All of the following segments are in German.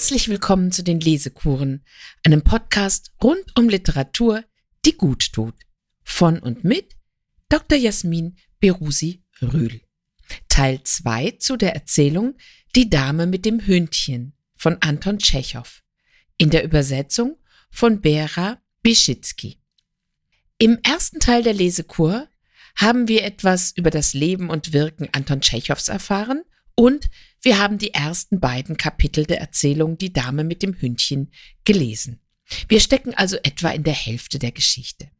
Herzlich willkommen zu den Lesekuren, einem Podcast rund um Literatur, die gut tut. Von und mit Dr. Jasmin Berusi Rühl. Teil 2 zu der Erzählung Die Dame mit dem Hündchen von Anton Tschechow. In der Übersetzung von Bera Bischitzky. Im ersten Teil der Lesekur haben wir etwas über das Leben und Wirken Anton Tschechows erfahren und wir haben die ersten beiden Kapitel der Erzählung Die Dame mit dem Hündchen gelesen. Wir stecken also etwa in der Hälfte der Geschichte.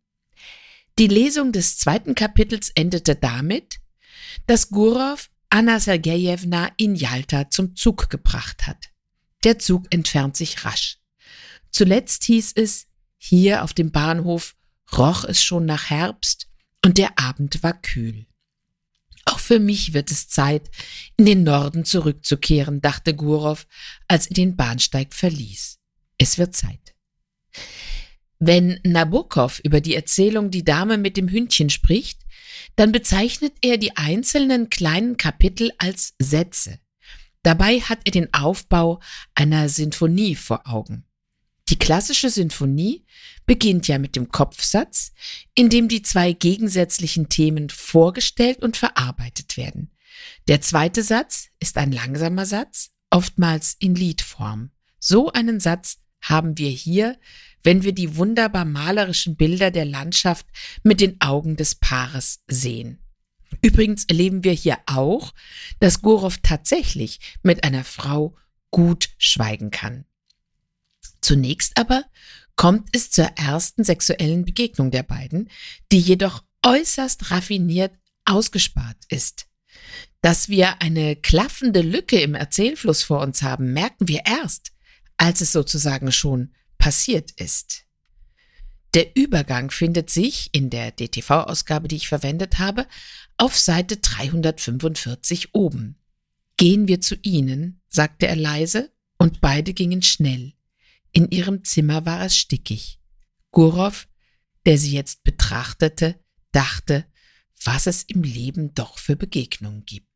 Die Lesung des zweiten Kapitels endete damit, dass Gurov Anna Sergejewna in Jalta zum Zug gebracht hat. Der Zug entfernt sich rasch. Zuletzt hieß es, hier auf dem Bahnhof roch es schon nach Herbst und der Abend war kühl. Für mich wird es Zeit, in den Norden zurückzukehren, dachte Gurov, als er den Bahnsteig verließ. Es wird Zeit. Wenn Nabokov über die Erzählung Die Dame mit dem Hündchen spricht, dann bezeichnet er die einzelnen kleinen Kapitel als Sätze. Dabei hat er den Aufbau einer Sinfonie vor Augen. Die klassische Sinfonie beginnt ja mit dem Kopfsatz, in dem die zwei gegensätzlichen Themen vorgestellt und verarbeitet werden. Der zweite Satz ist ein langsamer Satz, oftmals in Liedform. So einen Satz haben wir hier, wenn wir die wunderbar malerischen Bilder der Landschaft mit den Augen des Paares sehen. Übrigens erleben wir hier auch, dass Gurov tatsächlich mit einer Frau gut schweigen kann. Zunächst aber kommt es zur ersten sexuellen Begegnung der beiden, die jedoch äußerst raffiniert ausgespart ist. Dass wir eine klaffende Lücke im Erzählfluss vor uns haben, merken wir erst, als es sozusagen schon passiert ist. Der Übergang findet sich in der DTV-Ausgabe, die ich verwendet habe, auf Seite 345 oben. Gehen wir zu Ihnen, sagte er leise, und beide gingen schnell. In ihrem Zimmer war es stickig. Gurov, der sie jetzt betrachtete, dachte, was es im Leben doch für Begegnungen gibt.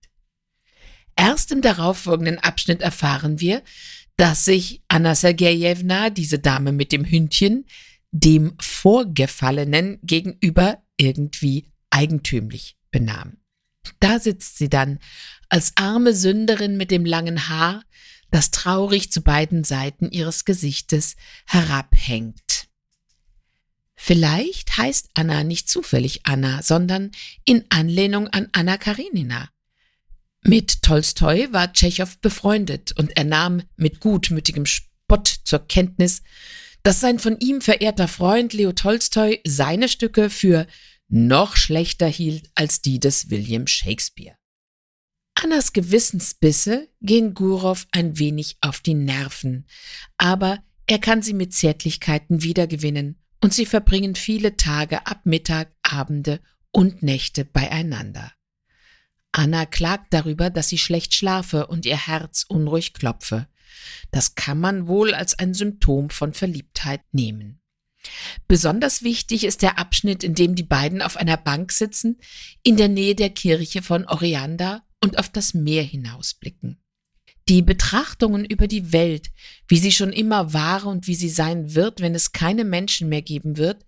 Erst im darauffolgenden Abschnitt erfahren wir, dass sich Anna Sergejewna, diese Dame mit dem Hündchen, dem Vorgefallenen gegenüber irgendwie eigentümlich benahm. Da sitzt sie dann als arme Sünderin mit dem langen Haar, das traurig zu beiden Seiten ihres Gesichtes herabhängt. Vielleicht heißt Anna nicht zufällig Anna, sondern in Anlehnung an Anna Karenina. Mit Tolstoi war Tschechow befreundet und er nahm mit gutmütigem Spott zur Kenntnis, dass sein von ihm verehrter Freund Leo Tolstoi seine Stücke für noch schlechter hielt als die des William Shakespeare. Annas Gewissensbisse gehen Gurov ein wenig auf die Nerven, aber er kann sie mit Zärtlichkeiten wiedergewinnen und sie verbringen viele Tage ab Mittag, Abende und Nächte beieinander. Anna klagt darüber, dass sie schlecht schlafe und ihr Herz unruhig klopfe. Das kann man wohl als ein Symptom von Verliebtheit nehmen. Besonders wichtig ist der Abschnitt, in dem die beiden auf einer Bank sitzen, in der Nähe der Kirche von Orianda und auf das Meer hinausblicken. Die Betrachtungen über die Welt, wie sie schon immer war und wie sie sein wird, wenn es keine Menschen mehr geben wird,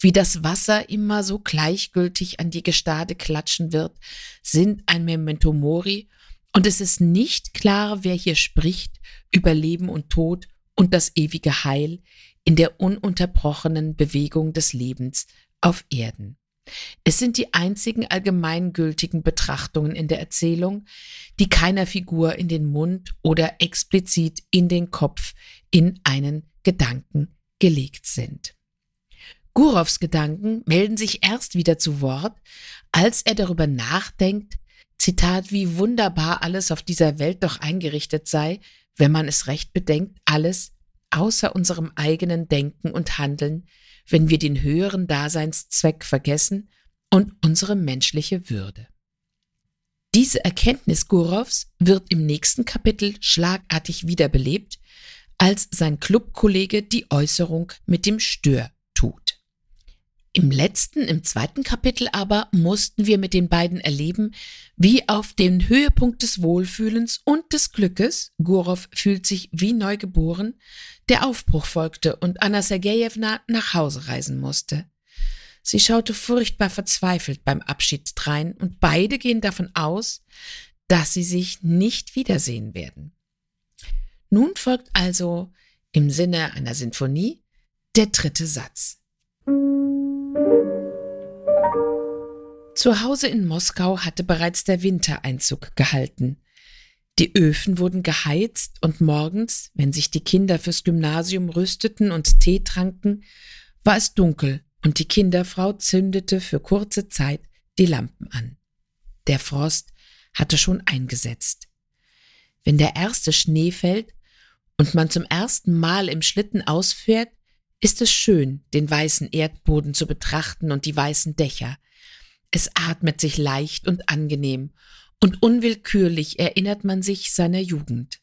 wie das Wasser immer so gleichgültig an die Gestade klatschen wird, sind ein Memento Mori, und es ist nicht klar, wer hier spricht über Leben und Tod und das ewige Heil in der ununterbrochenen Bewegung des Lebens auf Erden. Es sind die einzigen allgemeingültigen Betrachtungen in der Erzählung, die keiner Figur in den Mund oder explizit in den Kopf in einen Gedanken gelegt sind. Gurovs Gedanken melden sich erst wieder zu Wort, als er darüber nachdenkt, Zitat, wie wunderbar alles auf dieser Welt doch eingerichtet sei, wenn man es recht bedenkt, alles außer unserem eigenen Denken und Handeln, wenn wir den höheren Daseinszweck vergessen und unsere menschliche Würde. Diese Erkenntnis Gurovs wird im nächsten Kapitel schlagartig wiederbelebt, als sein Clubkollege die Äußerung mit dem Stör tut. Im letzten, im zweiten Kapitel aber mussten wir mit den beiden erleben, wie auf den Höhepunkt des Wohlfühlens und des Glückes, Gurov fühlt sich wie neugeboren, der Aufbruch folgte und Anna Sergejewna nach Hause reisen musste. Sie schaute furchtbar verzweifelt beim Abschied drein und beide gehen davon aus, dass sie sich nicht wiedersehen werden. Nun folgt also im Sinne einer Sinfonie der dritte Satz. Zu Hause in Moskau hatte bereits der Winter Einzug gehalten. Die Öfen wurden geheizt und morgens, wenn sich die Kinder fürs Gymnasium rüsteten und Tee tranken, war es dunkel und die Kinderfrau zündete für kurze Zeit die Lampen an. Der Frost hatte schon eingesetzt. Wenn der erste Schnee fällt und man zum ersten Mal im Schlitten ausfährt, ist es schön, den weißen Erdboden zu betrachten und die weißen Dächer, es atmet sich leicht und angenehm, und unwillkürlich erinnert man sich seiner Jugend.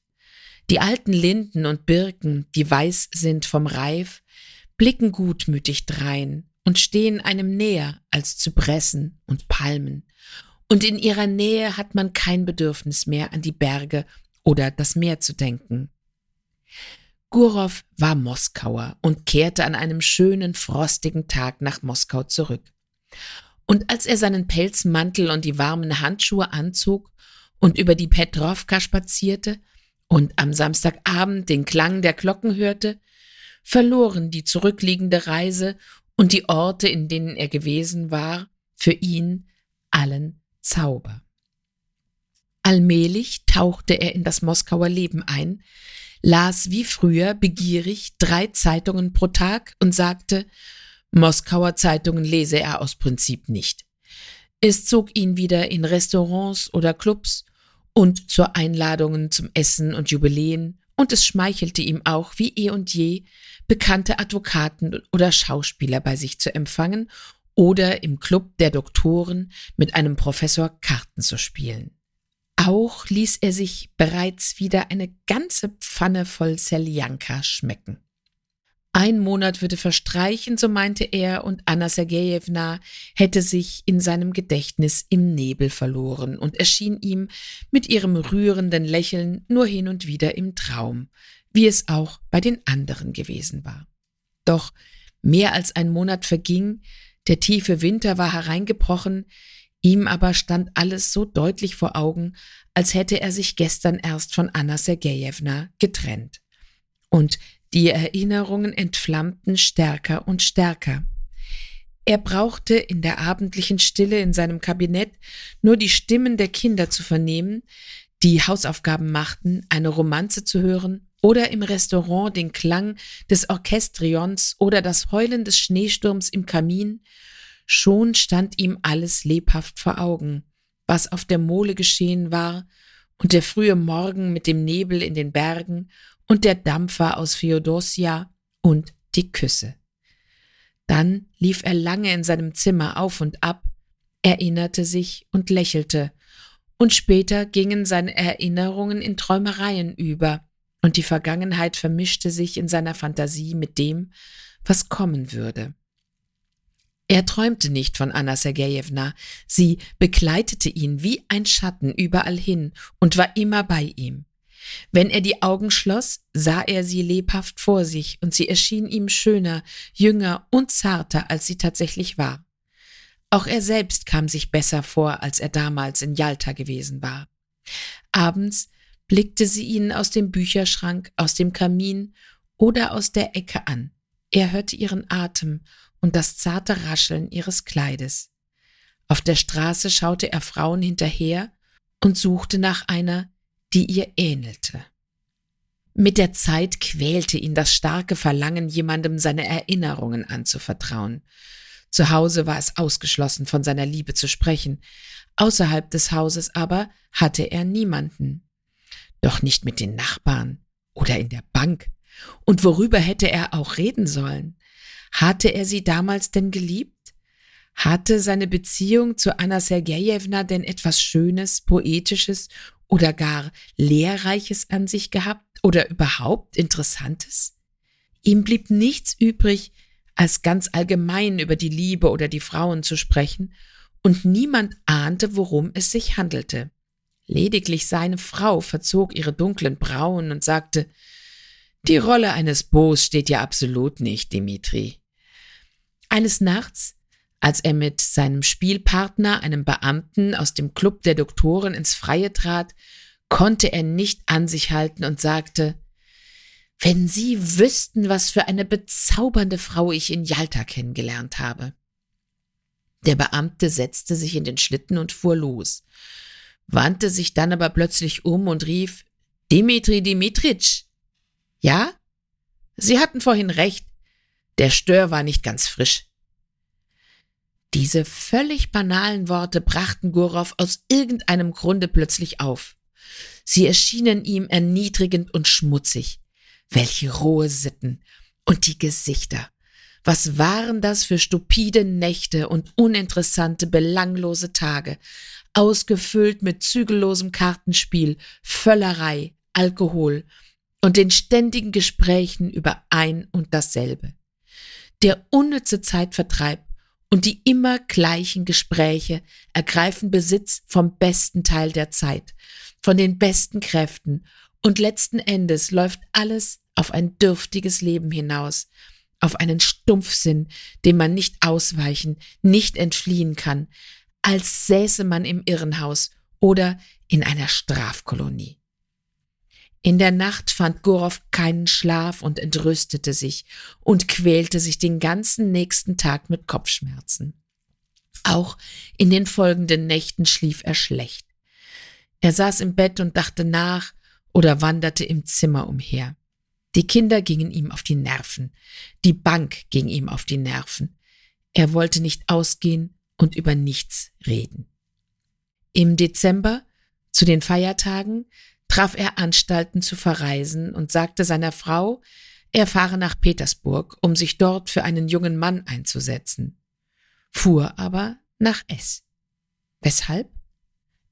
Die alten Linden und Birken, die weiß sind vom Reif, blicken gutmütig drein und stehen einem näher als Zypressen und Palmen, und in ihrer Nähe hat man kein Bedürfnis mehr an die Berge oder das Meer zu denken. Gurow war Moskauer und kehrte an einem schönen, frostigen Tag nach Moskau zurück. Und als er seinen Pelzmantel und die warmen Handschuhe anzog und über die Petrovka spazierte und am Samstagabend den Klang der Glocken hörte, verloren die zurückliegende Reise und die Orte, in denen er gewesen war, für ihn allen Zauber. Allmählich tauchte er in das Moskauer Leben ein, las wie früher begierig drei Zeitungen pro Tag und sagte, Moskauer Zeitungen lese er aus Prinzip nicht. Es zog ihn wieder in Restaurants oder Clubs und zur Einladungen zum Essen und Jubiläen, und es schmeichelte ihm auch wie eh und je, bekannte Advokaten oder Schauspieler bei sich zu empfangen oder im Club der Doktoren mit einem Professor Karten zu spielen. Auch ließ er sich bereits wieder eine ganze Pfanne voll Seljanka schmecken. Ein Monat würde verstreichen, so meinte er, und Anna Sergejewna hätte sich in seinem Gedächtnis im Nebel verloren und erschien ihm mit ihrem rührenden Lächeln nur hin und wieder im Traum, wie es auch bei den anderen gewesen war. Doch mehr als ein Monat verging, der tiefe Winter war hereingebrochen, ihm aber stand alles so deutlich vor Augen, als hätte er sich gestern erst von Anna Sergejewna getrennt. Und die Erinnerungen entflammten stärker und stärker. Er brauchte in der abendlichen Stille in seinem Kabinett nur die Stimmen der Kinder zu vernehmen, die Hausaufgaben machten, eine Romanze zu hören oder im Restaurant den Klang des Orchestrions oder das Heulen des Schneesturms im Kamin, schon stand ihm alles lebhaft vor Augen, was auf der Mole geschehen war und der frühe Morgen mit dem Nebel in den Bergen und der Dampfer aus Feodosia und die Küsse. Dann lief er lange in seinem Zimmer auf und ab, erinnerte sich und lächelte, und später gingen seine Erinnerungen in Träumereien über, und die Vergangenheit vermischte sich in seiner Fantasie mit dem, was kommen würde. Er träumte nicht von Anna Sergejewna, sie begleitete ihn wie ein Schatten überall hin und war immer bei ihm. Wenn er die Augen schloss, sah er sie lebhaft vor sich, und sie erschien ihm schöner, jünger und zarter, als sie tatsächlich war. Auch er selbst kam sich besser vor, als er damals in Jalta gewesen war. Abends blickte sie ihn aus dem Bücherschrank, aus dem Kamin oder aus der Ecke an. Er hörte ihren Atem und das zarte Rascheln ihres Kleides. Auf der Straße schaute er Frauen hinterher und suchte nach einer, die ihr ähnelte. Mit der Zeit quälte ihn das starke Verlangen, jemandem seine Erinnerungen anzuvertrauen. Zu Hause war es ausgeschlossen, von seiner Liebe zu sprechen. Außerhalb des Hauses aber hatte er niemanden. Doch nicht mit den Nachbarn oder in der Bank. Und worüber hätte er auch reden sollen? Hatte er sie damals denn geliebt? Hatte seine Beziehung zu Anna Sergejewna denn etwas Schönes, Poetisches oder gar Lehrreiches an sich gehabt oder überhaupt Interessantes? Ihm blieb nichts übrig, als ganz allgemein über die Liebe oder die Frauen zu sprechen, und niemand ahnte, worum es sich handelte. Lediglich seine Frau verzog ihre dunklen Brauen und sagte, die Rolle eines Bos steht ja absolut nicht, Dimitri. Eines Nachts, als er mit seinem Spielpartner, einem Beamten aus dem Club der Doktoren, ins Freie trat, konnte er nicht an sich halten und sagte, wenn Sie wüssten, was für eine bezaubernde Frau ich in Jalta kennengelernt habe. Der Beamte setzte sich in den Schlitten und fuhr los, wandte sich dann aber plötzlich um und rief Dimitri Dimitritsch. Ja? Sie hatten vorhin recht. Der Stör war nicht ganz frisch. Diese völlig banalen Worte brachten Gorow aus irgendeinem Grunde plötzlich auf. Sie erschienen ihm erniedrigend und schmutzig. Welche rohe Sitten und die Gesichter. Was waren das für stupide Nächte und uninteressante, belanglose Tage, ausgefüllt mit zügellosem Kartenspiel, Völlerei, Alkohol und den ständigen Gesprächen über ein und dasselbe. Der unnütze Zeitvertreib und die immer gleichen Gespräche ergreifen Besitz vom besten Teil der Zeit, von den besten Kräften, und letzten Endes läuft alles auf ein dürftiges Leben hinaus, auf einen Stumpfsinn, dem man nicht ausweichen, nicht entfliehen kann, als säße man im Irrenhaus oder in einer Strafkolonie. In der Nacht fand Gorow keinen Schlaf und entrüstete sich und quälte sich den ganzen nächsten Tag mit Kopfschmerzen. Auch in den folgenden Nächten schlief er schlecht. Er saß im Bett und dachte nach oder wanderte im Zimmer umher. Die Kinder gingen ihm auf die Nerven. Die Bank ging ihm auf die Nerven. Er wollte nicht ausgehen und über nichts reden. Im Dezember, zu den Feiertagen, traf er Anstalten zu verreisen und sagte seiner Frau, er fahre nach Petersburg, um sich dort für einen jungen Mann einzusetzen, fuhr aber nach S. Weshalb?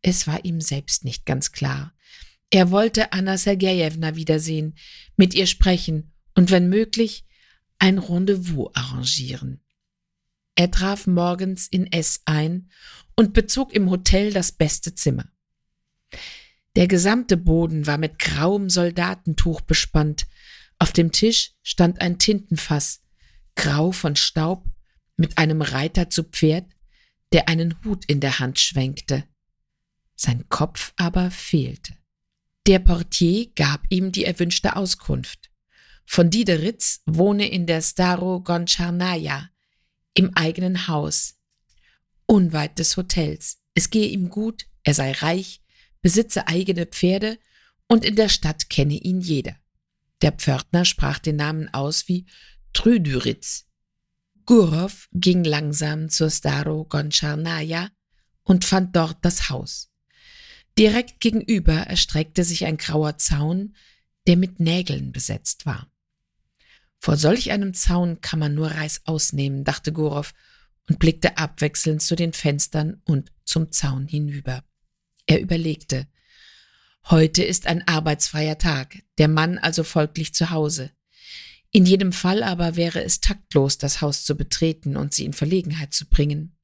Es war ihm selbst nicht ganz klar. Er wollte Anna Sergejewna wiedersehen, mit ihr sprechen und wenn möglich ein Rendezvous arrangieren. Er traf morgens in S ein und bezog im Hotel das beste Zimmer. Der gesamte Boden war mit grauem Soldatentuch bespannt. Auf dem Tisch stand ein Tintenfass, grau von Staub, mit einem Reiter zu Pferd, der einen Hut in der Hand schwenkte. Sein Kopf aber fehlte. Der Portier gab ihm die erwünschte Auskunft. Von Diederitz wohne in der Staro Goncharnaya, im eigenen Haus, unweit des Hotels. Es gehe ihm gut, er sei reich, besitze eigene Pferde und in der Stadt kenne ihn jeder. Der Pförtner sprach den Namen aus wie Trüdüritz. Gurov ging langsam zur Staro Goncharnaya und fand dort das Haus. Direkt gegenüber erstreckte sich ein grauer Zaun, der mit Nägeln besetzt war. Vor solch einem Zaun kann man nur Reis ausnehmen, dachte Gorow und blickte abwechselnd zu den Fenstern und zum Zaun hinüber. Er überlegte, heute ist ein arbeitsfreier Tag, der Mann also folglich zu Hause. In jedem Fall aber wäre es taktlos, das Haus zu betreten und sie in Verlegenheit zu bringen.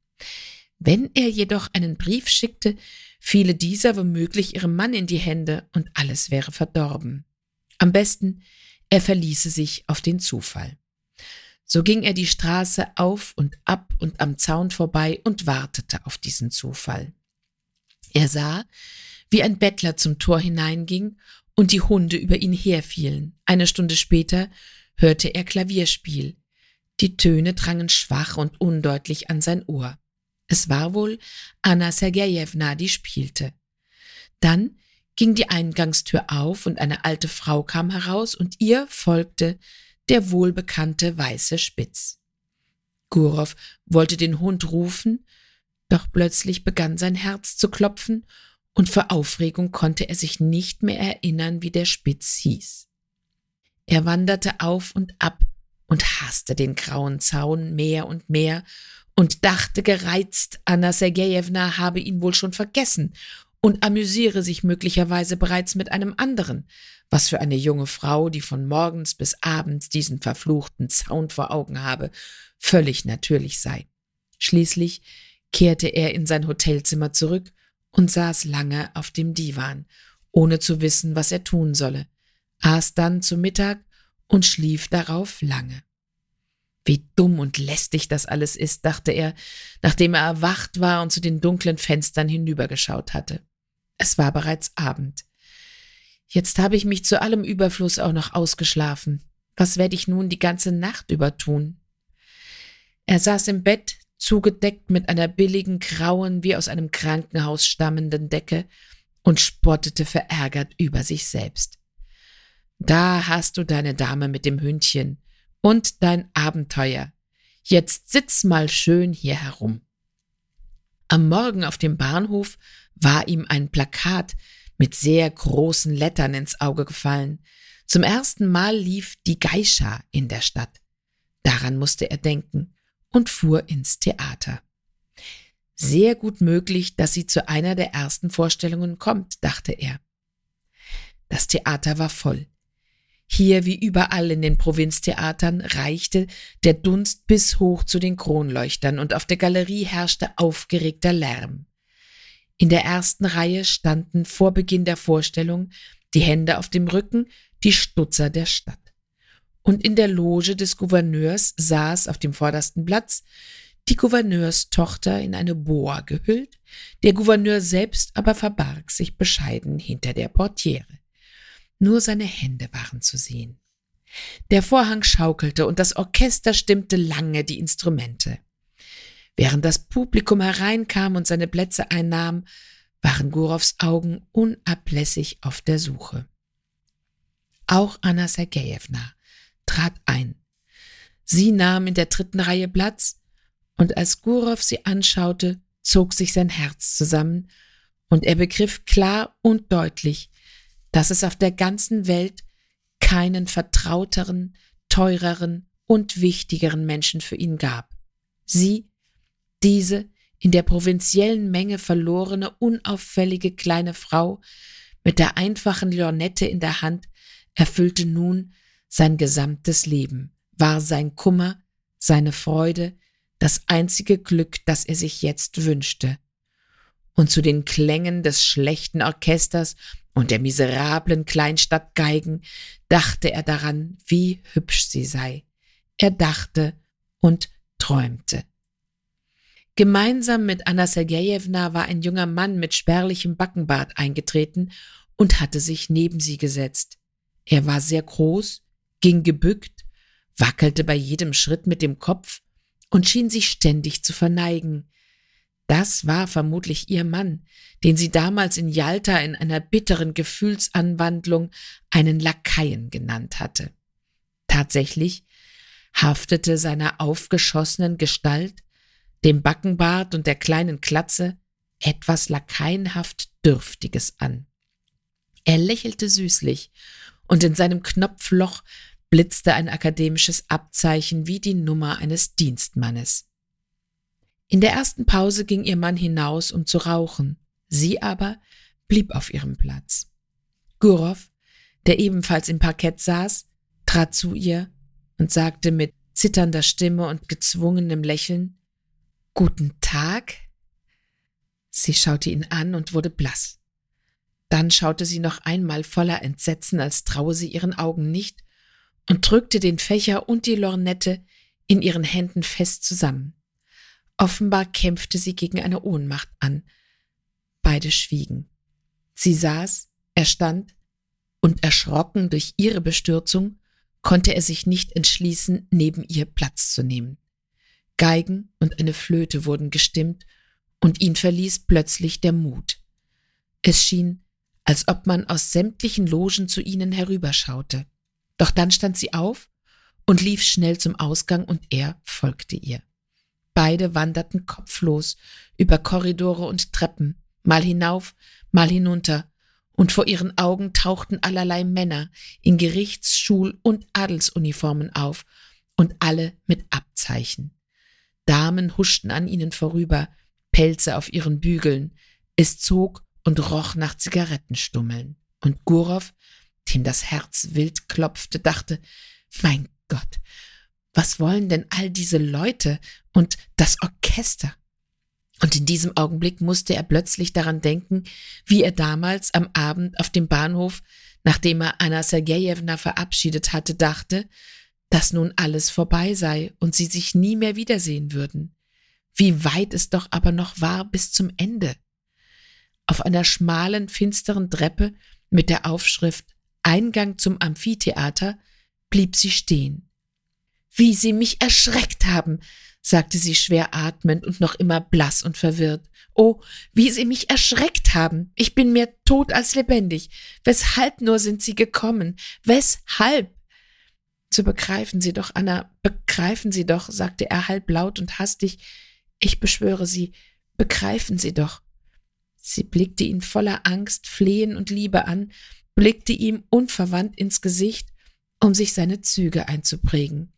Wenn er jedoch einen Brief schickte, fiele dieser womöglich ihrem Mann in die Hände und alles wäre verdorben. Am besten, er verließe sich auf den Zufall. So ging er die Straße auf und ab und am Zaun vorbei und wartete auf diesen Zufall. Er sah, wie ein Bettler zum Tor hineinging und die Hunde über ihn herfielen. Eine Stunde später hörte er Klavierspiel. Die Töne drangen schwach und undeutlich an sein Ohr. Es war wohl Anna Sergejewna, die spielte. Dann ging die Eingangstür auf und eine alte Frau kam heraus und ihr folgte der wohlbekannte weiße Spitz. Gurow wollte den Hund rufen, doch plötzlich begann sein Herz zu klopfen und vor Aufregung konnte er sich nicht mehr erinnern, wie der Spitz hieß. Er wanderte auf und ab und hasste den grauen Zaun mehr und mehr und dachte gereizt, Anna Sergejewna habe ihn wohl schon vergessen und amüsiere sich möglicherweise bereits mit einem anderen, was für eine junge Frau, die von morgens bis abends diesen verfluchten Zaun vor Augen habe, völlig natürlich sei. Schließlich kehrte er in sein Hotelzimmer zurück und saß lange auf dem Divan, ohne zu wissen, was er tun solle, aß dann zu Mittag und schlief darauf lange. Wie dumm und lästig das alles ist, dachte er, nachdem er erwacht war und zu den dunklen Fenstern hinübergeschaut hatte. Es war bereits Abend. Jetzt habe ich mich zu allem Überfluss auch noch ausgeschlafen. Was werde ich nun die ganze Nacht über tun? Er saß im Bett, zugedeckt mit einer billigen, grauen, wie aus einem Krankenhaus stammenden Decke, und spottete verärgert über sich selbst. Da hast du deine Dame mit dem Hündchen, und dein Abenteuer. Jetzt sitz mal schön hier herum. Am Morgen auf dem Bahnhof war ihm ein Plakat mit sehr großen Lettern ins Auge gefallen. Zum ersten Mal lief die Geisha in der Stadt. Daran musste er denken und fuhr ins Theater. Sehr gut möglich, dass sie zu einer der ersten Vorstellungen kommt, dachte er. Das Theater war voll. Hier wie überall in den Provinztheatern reichte der Dunst bis hoch zu den Kronleuchtern und auf der Galerie herrschte aufgeregter Lärm. In der ersten Reihe standen vor Beginn der Vorstellung, die Hände auf dem Rücken, die Stutzer der Stadt. Und in der Loge des Gouverneurs saß auf dem vordersten Platz die Gouverneurstochter in eine Boa gehüllt, der Gouverneur selbst aber verbarg sich bescheiden hinter der Portiere. Nur seine Hände waren zu sehen. Der Vorhang schaukelte und das Orchester stimmte lange die Instrumente. Während das Publikum hereinkam und seine Plätze einnahm, waren Gurows Augen unablässig auf der Suche. Auch Anna Sergejewna trat ein. Sie nahm in der dritten Reihe Platz, und als Gurow sie anschaute, zog sich sein Herz zusammen, und er begriff klar und deutlich, dass es auf der ganzen Welt keinen vertrauteren, teureren und wichtigeren Menschen für ihn gab. Sie, diese in der provinziellen Menge verlorene, unauffällige kleine Frau mit der einfachen Lornette in der Hand, erfüllte nun sein gesamtes Leben, war sein Kummer, seine Freude, das einzige Glück, das er sich jetzt wünschte. Und zu den Klängen des schlechten Orchesters und der miserablen Kleinstadtgeigen dachte er daran, wie hübsch sie sei. Er dachte und träumte. Gemeinsam mit Anna Sergejewna war ein junger Mann mit spärlichem Backenbart eingetreten und hatte sich neben sie gesetzt. Er war sehr groß, ging gebückt, wackelte bei jedem Schritt mit dem Kopf und schien sich ständig zu verneigen. Das war vermutlich ihr Mann, den sie damals in Jalta in einer bitteren Gefühlsanwandlung einen Lakaien genannt hatte. Tatsächlich haftete seiner aufgeschossenen Gestalt, dem Backenbart und der kleinen Klatze etwas lakaienhaft Dürftiges an. Er lächelte süßlich, und in seinem Knopfloch blitzte ein akademisches Abzeichen wie die Nummer eines Dienstmannes. In der ersten Pause ging ihr Mann hinaus, um zu rauchen. Sie aber blieb auf ihrem Platz. Gurow, der ebenfalls im Parkett saß, trat zu ihr und sagte mit zitternder Stimme und gezwungenem Lächeln Guten Tag. Sie schaute ihn an und wurde blass. Dann schaute sie noch einmal voller Entsetzen, als traue sie ihren Augen nicht, und drückte den Fächer und die Lornette in ihren Händen fest zusammen. Offenbar kämpfte sie gegen eine Ohnmacht an. Beide schwiegen. Sie saß, er stand, und erschrocken durch ihre Bestürzung konnte er sich nicht entschließen, neben ihr Platz zu nehmen. Geigen und eine Flöte wurden gestimmt, und ihn verließ plötzlich der Mut. Es schien, als ob man aus sämtlichen Logen zu ihnen herüberschaute. Doch dann stand sie auf und lief schnell zum Ausgang, und er folgte ihr. Beide wanderten kopflos über Korridore und Treppen, mal hinauf, mal hinunter, und vor ihren Augen tauchten allerlei Männer in Gerichts-, Schul- und Adelsuniformen auf, und alle mit Abzeichen. Damen huschten an ihnen vorüber, Pelze auf ihren Bügeln. Es zog und roch nach Zigarettenstummeln. Und Gurow, dem das Herz wild klopfte, dachte, mein Gott, was wollen denn all diese Leute und das Orchester? Und in diesem Augenblick musste er plötzlich daran denken, wie er damals am Abend auf dem Bahnhof, nachdem er Anna Sergejewna verabschiedet hatte, dachte, dass nun alles vorbei sei und sie sich nie mehr wiedersehen würden. Wie weit es doch aber noch war bis zum Ende. Auf einer schmalen, finsteren Treppe mit der Aufschrift Eingang zum Amphitheater blieb sie stehen. Wie sie mich erschreckt haben, sagte sie schwer atmend und noch immer blass und verwirrt. Oh, wie sie mich erschreckt haben. Ich bin mehr tot als lebendig. Weshalb nur sind sie gekommen? Weshalb? So begreifen Sie doch, Anna, begreifen Sie doch, sagte er halblaut und hastig. Ich beschwöre Sie, begreifen Sie doch. Sie blickte ihn voller Angst, Flehen und Liebe an, blickte ihm unverwandt ins Gesicht, um sich seine Züge einzuprägen.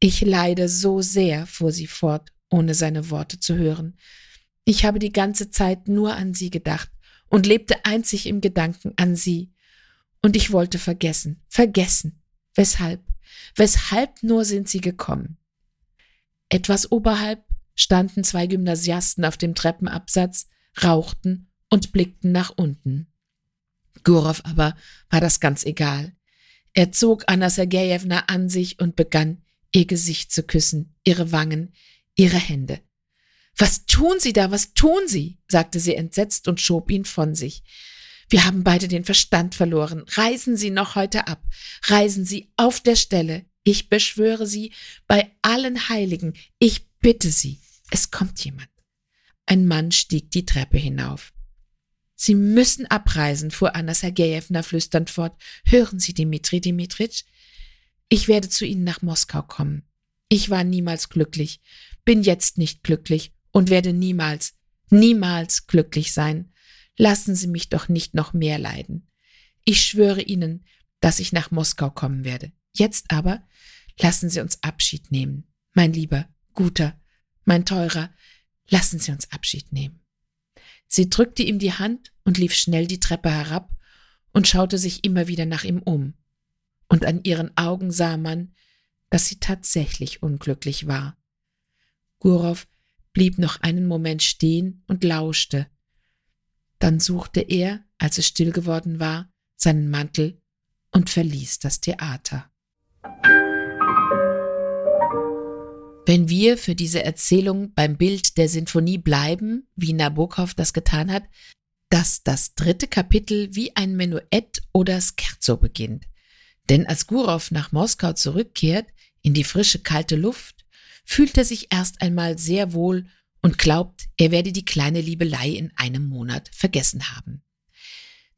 Ich leide so sehr, fuhr sie fort, ohne seine Worte zu hören. Ich habe die ganze Zeit nur an sie gedacht und lebte einzig im Gedanken an sie. Und ich wollte vergessen, vergessen. Weshalb? Weshalb nur sind sie gekommen? Etwas oberhalb standen zwei Gymnasiasten auf dem Treppenabsatz, rauchten und blickten nach unten. Gurow aber war das ganz egal. Er zog Anna Sergejewna an sich und begann, ihr Gesicht zu küssen, ihre Wangen, ihre Hände. Was tun Sie da? Was tun Sie? sagte sie entsetzt und schob ihn von sich. Wir haben beide den Verstand verloren. Reisen Sie noch heute ab. Reisen Sie auf der Stelle. Ich beschwöre Sie bei allen Heiligen. Ich bitte Sie. Es kommt jemand. Ein Mann stieg die Treppe hinauf. Sie müssen abreisen, fuhr Anna Sergejewna flüsternd fort. Hören Sie, Dimitri Dimitritsch, ich werde zu Ihnen nach Moskau kommen. Ich war niemals glücklich, bin jetzt nicht glücklich und werde niemals, niemals glücklich sein. Lassen Sie mich doch nicht noch mehr leiden. Ich schwöre Ihnen, dass ich nach Moskau kommen werde. Jetzt aber lassen Sie uns Abschied nehmen. Mein lieber, guter, mein teurer, lassen Sie uns Abschied nehmen. Sie drückte ihm die Hand und lief schnell die Treppe herab und schaute sich immer wieder nach ihm um und an ihren Augen sah man, dass sie tatsächlich unglücklich war. Gurow blieb noch einen Moment stehen und lauschte. Dann suchte er, als es still geworden war, seinen Mantel und verließ das Theater. Wenn wir für diese Erzählung beim Bild der Sinfonie bleiben, wie Nabokov das getan hat, dass das dritte Kapitel wie ein Menuett oder Scherzo beginnt. Denn als Gurow nach Moskau zurückkehrt, in die frische, kalte Luft, fühlt er sich erst einmal sehr wohl und glaubt, er werde die kleine Liebelei in einem Monat vergessen haben.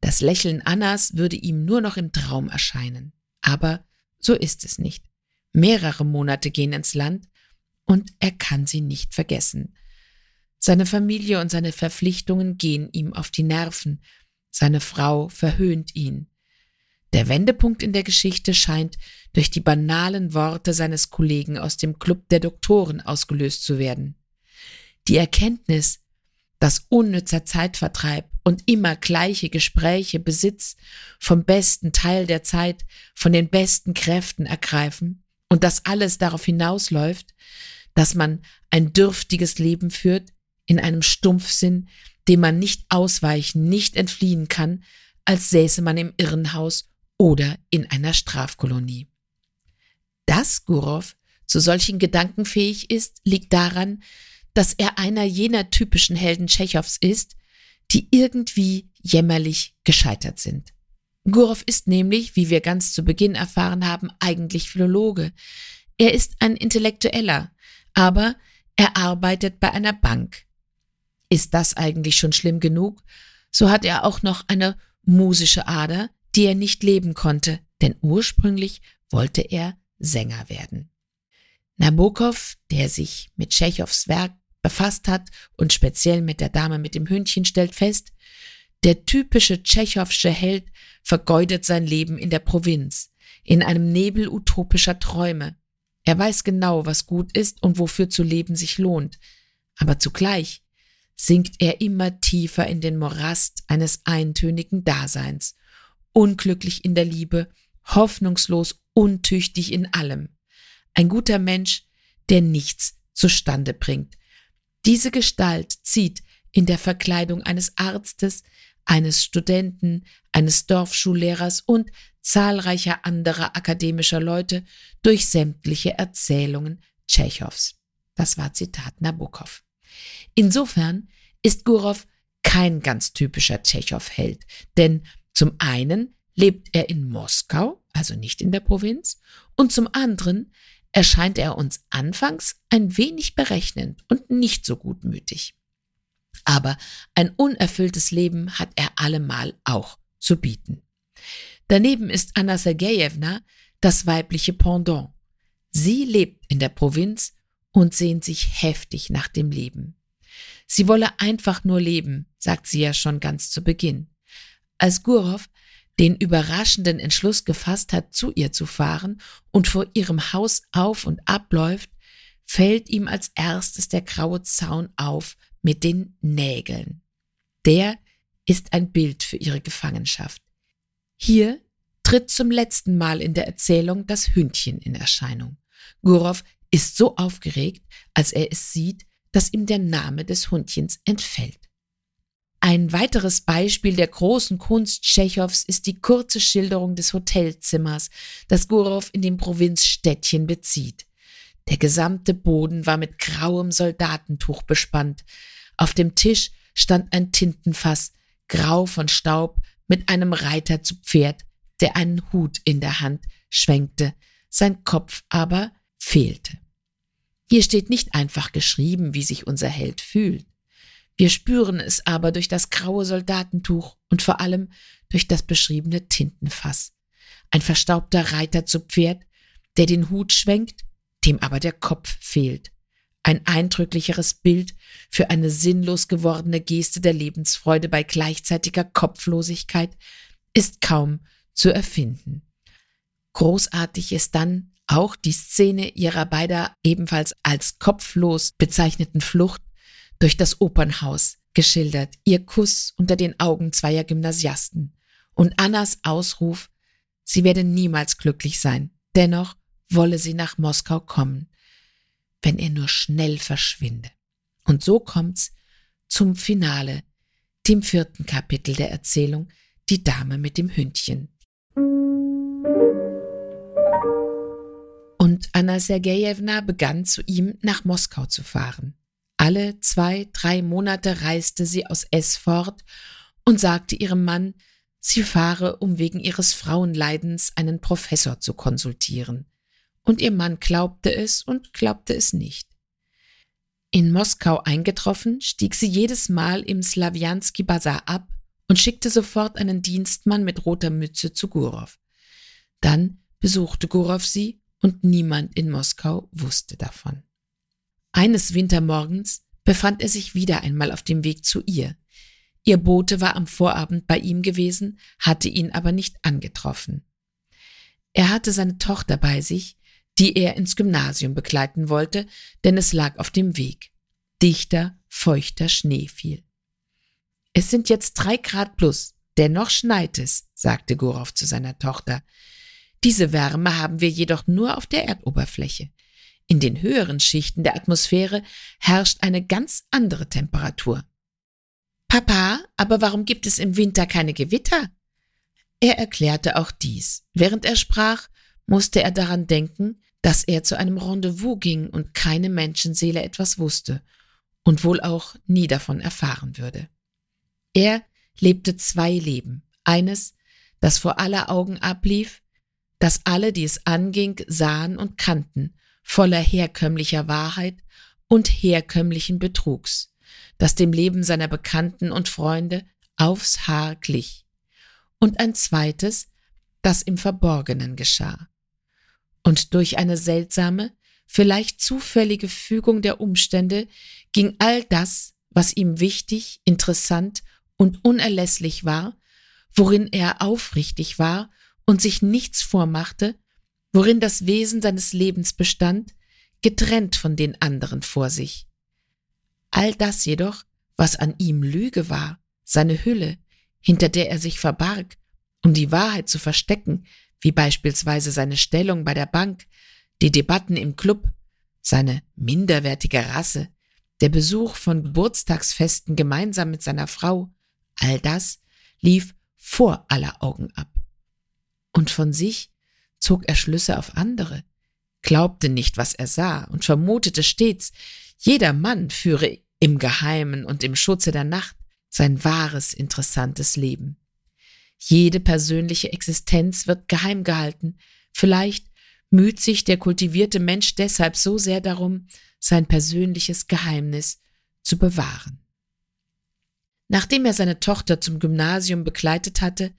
Das Lächeln Annas würde ihm nur noch im Traum erscheinen. Aber so ist es nicht. Mehrere Monate gehen ins Land und er kann sie nicht vergessen. Seine Familie und seine Verpflichtungen gehen ihm auf die Nerven. Seine Frau verhöhnt ihn. Der Wendepunkt in der Geschichte scheint durch die banalen Worte seines Kollegen aus dem Club der Doktoren ausgelöst zu werden. Die Erkenntnis, dass unnützer Zeitvertreib und immer gleiche Gespräche Besitz vom besten Teil der Zeit von den besten Kräften ergreifen und dass alles darauf hinausläuft, dass man ein dürftiges Leben führt, in einem Stumpfsinn, dem man nicht ausweichen, nicht entfliehen kann, als säße man im Irrenhaus oder in einer Strafkolonie. Dass Gurow zu solchen Gedanken fähig ist, liegt daran, dass er einer jener typischen Helden Tschechows ist, die irgendwie jämmerlich gescheitert sind. Gurow ist nämlich, wie wir ganz zu Beginn erfahren haben, eigentlich Philologe. Er ist ein Intellektueller, aber er arbeitet bei einer Bank. Ist das eigentlich schon schlimm genug? So hat er auch noch eine musische Ader, die er nicht leben konnte, denn ursprünglich wollte er Sänger werden. Nabokov, der sich mit Tschechows Werk befasst hat und speziell mit der Dame mit dem Hündchen, stellt fest, der typische tschechowsche Held vergeudet sein Leben in der Provinz, in einem Nebel utopischer Träume. Er weiß genau, was gut ist und wofür zu leben sich lohnt, aber zugleich sinkt er immer tiefer in den Morast eines eintönigen Daseins, unglücklich in der Liebe, hoffnungslos untüchtig in allem. Ein guter Mensch, der nichts zustande bringt. Diese Gestalt zieht in der Verkleidung eines Arztes, eines Studenten, eines Dorfschullehrers und zahlreicher anderer akademischer Leute durch sämtliche Erzählungen Tschechows. Das war Zitat Nabokov. Insofern ist Gurov kein ganz typischer Tschechow-Held, denn zum einen lebt er in Moskau, also nicht in der Provinz, und zum anderen erscheint er uns anfangs ein wenig berechnend und nicht so gutmütig. Aber ein unerfülltes Leben hat er allemal auch zu bieten. Daneben ist Anna Sergejewna das weibliche Pendant. Sie lebt in der Provinz und sehnt sich heftig nach dem Leben. Sie wolle einfach nur leben, sagt sie ja schon ganz zu Beginn. Als Gurov den überraschenden Entschluss gefasst hat, zu ihr zu fahren und vor ihrem Haus auf und abläuft, fällt ihm als erstes der graue Zaun auf mit den Nägeln. Der ist ein Bild für ihre Gefangenschaft. Hier tritt zum letzten Mal in der Erzählung das Hündchen in Erscheinung. Gurov ist so aufgeregt, als er es sieht, dass ihm der Name des Hundchens entfällt. Ein weiteres Beispiel der großen Kunst Tschechows ist die kurze Schilderung des Hotelzimmers, das Gurov in dem Provinzstädtchen bezieht. Der gesamte Boden war mit grauem Soldatentuch bespannt. Auf dem Tisch stand ein Tintenfass, grau von Staub, mit einem Reiter zu Pferd, der einen Hut in der Hand schwenkte, sein Kopf aber fehlte. Hier steht nicht einfach geschrieben, wie sich unser Held fühlt. Wir spüren es aber durch das graue Soldatentuch und vor allem durch das beschriebene Tintenfass. Ein verstaubter Reiter zu Pferd, der den Hut schwenkt, dem aber der Kopf fehlt. Ein eindrücklicheres Bild für eine sinnlos gewordene Geste der Lebensfreude bei gleichzeitiger Kopflosigkeit ist kaum zu erfinden. Großartig ist dann auch die Szene ihrer beider ebenfalls als kopflos bezeichneten Flucht durch das Opernhaus geschildert, ihr Kuss unter den Augen zweier Gymnasiasten und Annas Ausruf, sie werde niemals glücklich sein, dennoch wolle sie nach Moskau kommen, wenn er nur schnell verschwinde. Und so kommt's zum Finale, dem vierten Kapitel der Erzählung, die Dame mit dem Hündchen. Und Anna Sergejewna begann zu ihm nach Moskau zu fahren. Alle zwei, drei Monate reiste sie aus S fort und sagte ihrem Mann, sie fahre, um wegen ihres Frauenleidens einen Professor zu konsultieren. Und ihr Mann glaubte es und glaubte es nicht. In Moskau eingetroffen, stieg sie jedes Mal im Slawianski Bazar ab und schickte sofort einen Dienstmann mit roter Mütze zu Gurov. Dann besuchte Gurov sie und niemand in Moskau wusste davon. Eines Wintermorgens befand er sich wieder einmal auf dem Weg zu ihr. Ihr Bote war am Vorabend bei ihm gewesen, hatte ihn aber nicht angetroffen. Er hatte seine Tochter bei sich, die er ins Gymnasium begleiten wollte, denn es lag auf dem Weg. Dichter, feuchter Schnee fiel. Es sind jetzt drei Grad plus, dennoch schneit es, sagte Gorow zu seiner Tochter. Diese Wärme haben wir jedoch nur auf der Erdoberfläche. In den höheren Schichten der Atmosphäre herrscht eine ganz andere Temperatur. Papa, aber warum gibt es im Winter keine Gewitter? Er erklärte auch dies. Während er sprach, musste er daran denken, dass er zu einem Rendezvous ging und keine Menschenseele etwas wusste und wohl auch nie davon erfahren würde. Er lebte zwei Leben. Eines, das vor aller Augen ablief, das alle, die es anging, sahen und kannten, voller herkömmlicher Wahrheit und herkömmlichen Betrugs, das dem Leben seiner Bekannten und Freunde aufs Haar glich, und ein zweites, das im Verborgenen geschah. Und durch eine seltsame, vielleicht zufällige Fügung der Umstände ging all das, was ihm wichtig, interessant und unerlässlich war, worin er aufrichtig war und sich nichts vormachte, worin das Wesen seines Lebens bestand, getrennt von den anderen vor sich. All das jedoch was an ihm Lüge war, seine Hülle, hinter der er sich verbarg, um die Wahrheit zu verstecken, wie beispielsweise seine Stellung bei der Bank, die Debatten im Club, seine minderwertige Rasse, der Besuch von Geburtstagsfesten gemeinsam mit seiner Frau, all das lief vor aller Augen ab. Und von sich zog er Schlüsse auf andere, glaubte nicht, was er sah und vermutete stets, jeder Mann führe im Geheimen und im Schutze der Nacht sein wahres, interessantes Leben. Jede persönliche Existenz wird geheim gehalten. Vielleicht müht sich der kultivierte Mensch deshalb so sehr darum, sein persönliches Geheimnis zu bewahren. Nachdem er seine Tochter zum Gymnasium begleitet hatte,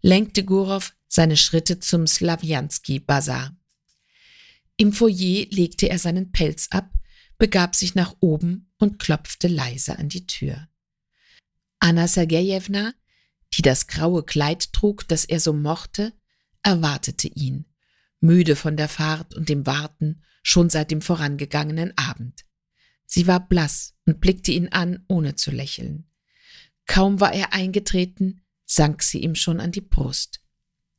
lenkte Gurov seine Schritte zum Slawianski Bazar. Im Foyer legte er seinen Pelz ab, begab sich nach oben und klopfte leise an die Tür. Anna Sergejewna, die das graue Kleid trug, das er so mochte, erwartete ihn, müde von der Fahrt und dem Warten schon seit dem vorangegangenen Abend. Sie war blass und blickte ihn an, ohne zu lächeln. Kaum war er eingetreten, sank sie ihm schon an die Brust.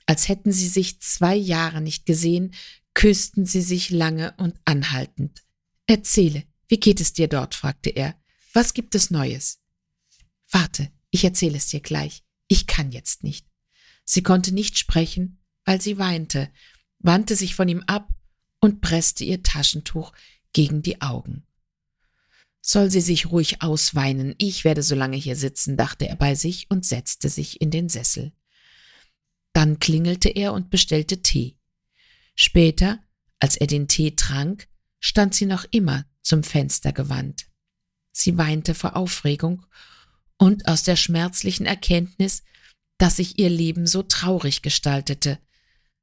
Als hätten sie sich zwei Jahre nicht gesehen, küssten sie sich lange und anhaltend. Erzähle, wie geht es dir dort? fragte er. Was gibt es Neues? Warte, ich erzähle es dir gleich. Ich kann jetzt nicht. Sie konnte nicht sprechen, weil sie weinte, wandte sich von ihm ab und presste ihr Taschentuch gegen die Augen. Soll sie sich ruhig ausweinen, ich werde so lange hier sitzen, dachte er bei sich und setzte sich in den Sessel. Dann klingelte er und bestellte Tee. Später, als er den Tee trank, stand sie noch immer zum Fenster gewandt. Sie weinte vor Aufregung und aus der schmerzlichen Erkenntnis, dass sich ihr Leben so traurig gestaltete,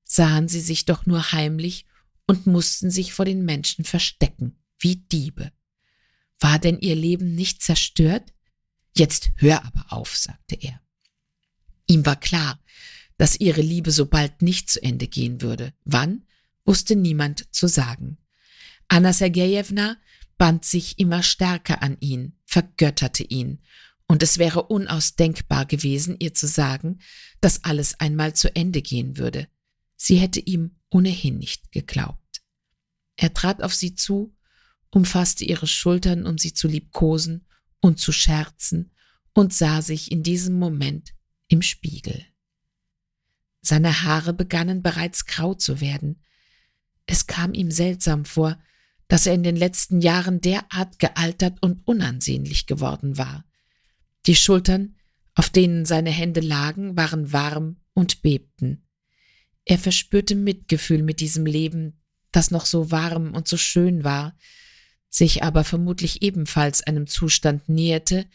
sahen sie sich doch nur heimlich und mussten sich vor den Menschen verstecken, wie Diebe. War denn ihr Leben nicht zerstört? Jetzt hör aber auf, sagte er. Ihm war klar, dass ihre Liebe so bald nicht zu Ende gehen würde. Wann, wusste niemand zu sagen. Anna Sergejewna band sich immer stärker an ihn, vergötterte ihn, und es wäre unausdenkbar gewesen, ihr zu sagen, dass alles einmal zu Ende gehen würde. Sie hätte ihm ohnehin nicht geglaubt. Er trat auf sie zu, umfasste ihre Schultern, um sie zu liebkosen und zu scherzen, und sah sich in diesem Moment im Spiegel. Seine Haare begannen bereits grau zu werden. Es kam ihm seltsam vor, dass er in den letzten Jahren derart gealtert und unansehnlich geworden war. Die Schultern, auf denen seine Hände lagen, waren warm und bebten. Er verspürte Mitgefühl mit diesem Leben, das noch so warm und so schön war, sich aber vermutlich ebenfalls einem Zustand näherte,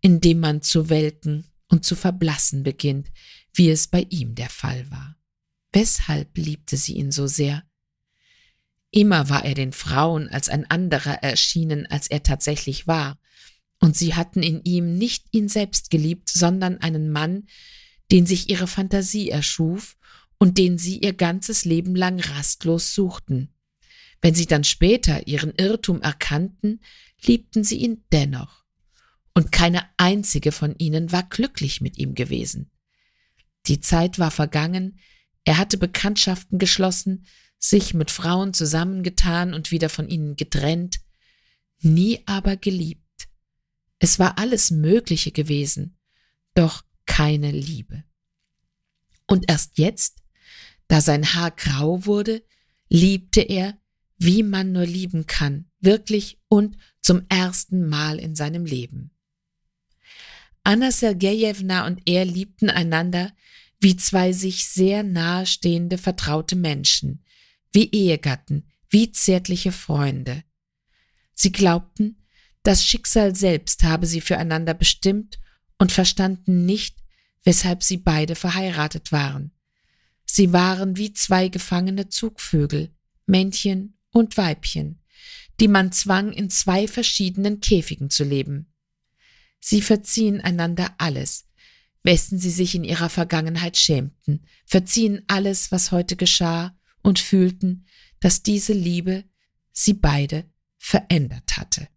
in dem man zu welken und zu verblassen beginnt, wie es bei ihm der Fall war. Weshalb liebte sie ihn so sehr? Immer war er den Frauen als ein anderer erschienen, als er tatsächlich war, und sie hatten in ihm nicht ihn selbst geliebt, sondern einen Mann, den sich ihre Fantasie erschuf und den sie ihr ganzes Leben lang rastlos suchten. Wenn sie dann später ihren Irrtum erkannten, liebten sie ihn dennoch. Und keine einzige von ihnen war glücklich mit ihm gewesen. Die Zeit war vergangen, er hatte Bekanntschaften geschlossen, sich mit Frauen zusammengetan und wieder von ihnen getrennt, nie aber geliebt. Es war alles Mögliche gewesen, doch keine Liebe. Und erst jetzt, da sein Haar grau wurde, liebte er wie man nur lieben kann, wirklich und zum ersten Mal in seinem Leben. Anna Sergejewna und er liebten einander wie zwei sich sehr nahestehende vertraute Menschen, wie Ehegatten, wie zärtliche Freunde. Sie glaubten, das Schicksal selbst habe sie füreinander bestimmt und verstanden nicht, weshalb sie beide verheiratet waren. Sie waren wie zwei gefangene Zugvögel, Männchen und Weibchen, die man zwang, in zwei verschiedenen Käfigen zu leben. Sie verziehen einander alles, wessen sie sich in ihrer Vergangenheit schämten, verziehen alles, was heute geschah, und fühlten, dass diese Liebe sie beide verändert hatte.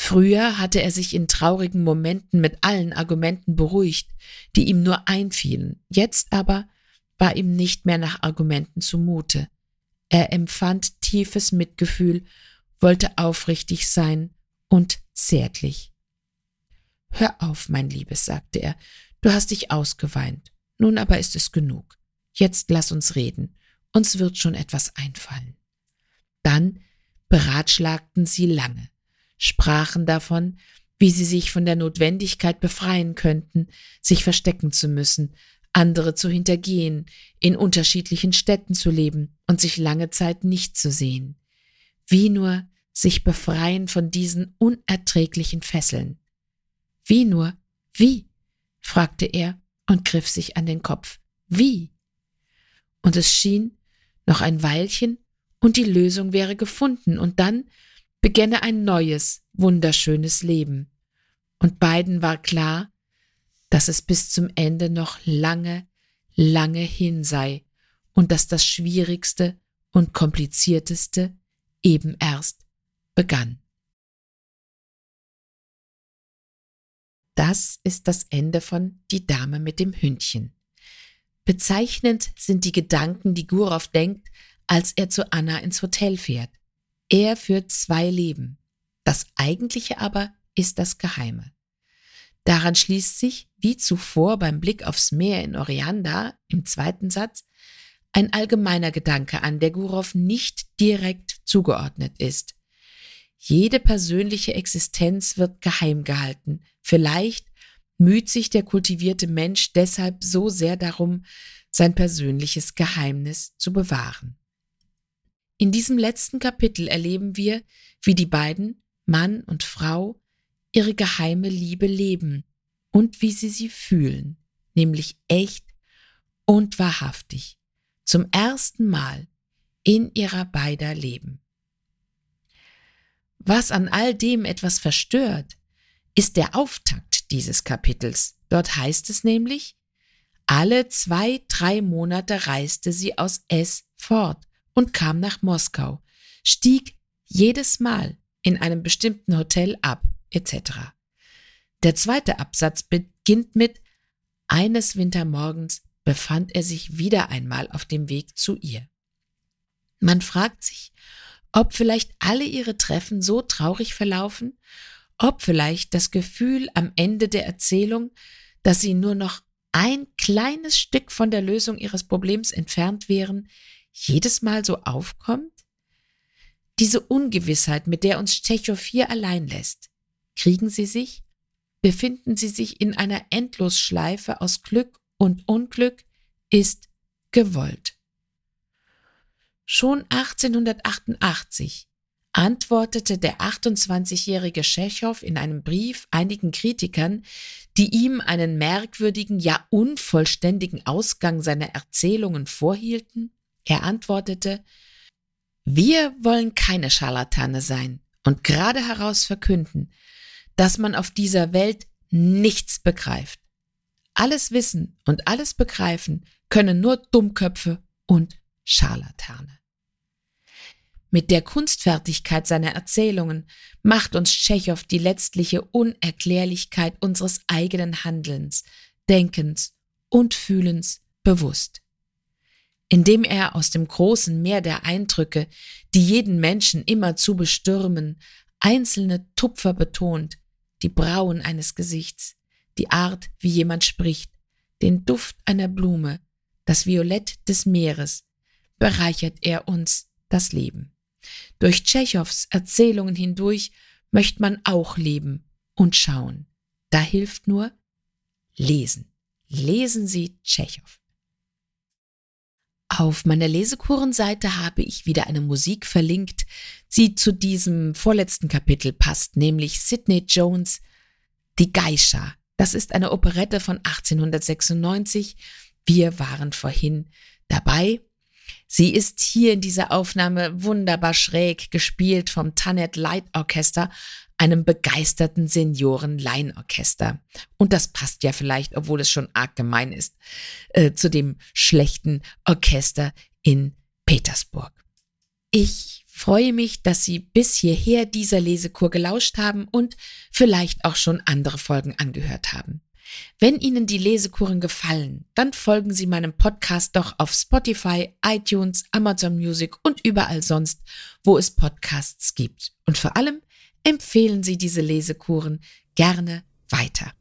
Früher hatte er sich in traurigen Momenten mit allen Argumenten beruhigt, die ihm nur einfielen. Jetzt aber war ihm nicht mehr nach Argumenten zumute. Er empfand tiefes Mitgefühl, wollte aufrichtig sein und zärtlich. Hör auf, mein Liebes, sagte er, du hast dich ausgeweint. Nun aber ist es genug. Jetzt lass uns reden. Uns wird schon etwas einfallen. Dann beratschlagten sie lange sprachen davon, wie sie sich von der Notwendigkeit befreien könnten, sich verstecken zu müssen, andere zu hintergehen, in unterschiedlichen Städten zu leben und sich lange Zeit nicht zu sehen. Wie nur sich befreien von diesen unerträglichen Fesseln. Wie nur? Wie? fragte er und griff sich an den Kopf. Wie? Und es schien noch ein Weilchen und die Lösung wäre gefunden, und dann begänne ein neues, wunderschönes Leben. Und beiden war klar, dass es bis zum Ende noch lange, lange hin sei und dass das Schwierigste und Komplizierteste eben erst begann. Das ist das Ende von Die Dame mit dem Hündchen. Bezeichnend sind die Gedanken, die Gurov denkt, als er zu Anna ins Hotel fährt. Er führt zwei Leben. Das eigentliche aber ist das Geheime. Daran schließt sich, wie zuvor beim Blick aufs Meer in Orianda im zweiten Satz, ein allgemeiner Gedanke an, der Gurov nicht direkt zugeordnet ist. Jede persönliche Existenz wird geheim gehalten. Vielleicht müht sich der kultivierte Mensch deshalb so sehr darum, sein persönliches Geheimnis zu bewahren. In diesem letzten Kapitel erleben wir, wie die beiden, Mann und Frau, ihre geheime Liebe leben und wie sie sie fühlen, nämlich echt und wahrhaftig, zum ersten Mal in ihrer beider Leben. Was an all dem etwas verstört, ist der Auftakt dieses Kapitels. Dort heißt es nämlich, alle zwei, drei Monate reiste sie aus S fort und kam nach Moskau, stieg jedes Mal in einem bestimmten Hotel ab, etc. Der zweite Absatz beginnt mit Eines Wintermorgens befand er sich wieder einmal auf dem Weg zu ihr. Man fragt sich, ob vielleicht alle ihre Treffen so traurig verlaufen, ob vielleicht das Gefühl am Ende der Erzählung, dass sie nur noch ein kleines Stück von der Lösung ihres Problems entfernt wären, jedes Mal so aufkommt? Diese Ungewissheit, mit der uns Tschechow hier allein lässt. Kriegen Sie sich? Befinden Sie sich in einer Endlosschleife aus Glück und Unglück? Ist gewollt. Schon 1888 antwortete der 28-jährige Tschechow in einem Brief einigen Kritikern, die ihm einen merkwürdigen, ja unvollständigen Ausgang seiner Erzählungen vorhielten, er antwortete, wir wollen keine Scharlatane sein und gerade heraus verkünden, dass man auf dieser Welt nichts begreift. Alles wissen und alles begreifen können nur Dummköpfe und Scharlatane. Mit der Kunstfertigkeit seiner Erzählungen macht uns Tschechow die letztliche Unerklärlichkeit unseres eigenen Handelns, Denkens und Fühlens bewusst indem er aus dem großen Meer der Eindrücke, die jeden Menschen immer zu bestürmen, einzelne Tupfer betont, die Brauen eines Gesichts, die Art, wie jemand spricht, den Duft einer Blume, das Violett des Meeres, bereichert er uns das Leben. Durch Tschechows Erzählungen hindurch möchte man auch leben und schauen. Da hilft nur Lesen. Lesen Sie Tschechow. Auf meiner Lesekurenseite habe ich wieder eine Musik verlinkt, die zu diesem vorletzten Kapitel passt, nämlich Sidney Jones Die Geisha. Das ist eine Operette von 1896. Wir waren vorhin dabei. Sie ist hier in dieser Aufnahme wunderbar schräg gespielt vom Tannet Light Orchester, einem begeisterten Senioren-Laienorchester. Und das passt ja vielleicht, obwohl es schon arg gemein ist, äh, zu dem schlechten Orchester in Petersburg. Ich freue mich, dass Sie bis hierher dieser Lesekur gelauscht haben und vielleicht auch schon andere Folgen angehört haben. Wenn Ihnen die Lesekuren gefallen, dann folgen Sie meinem Podcast doch auf Spotify, iTunes, Amazon Music und überall sonst, wo es Podcasts gibt. Und vor allem empfehlen Sie diese Lesekuren gerne weiter.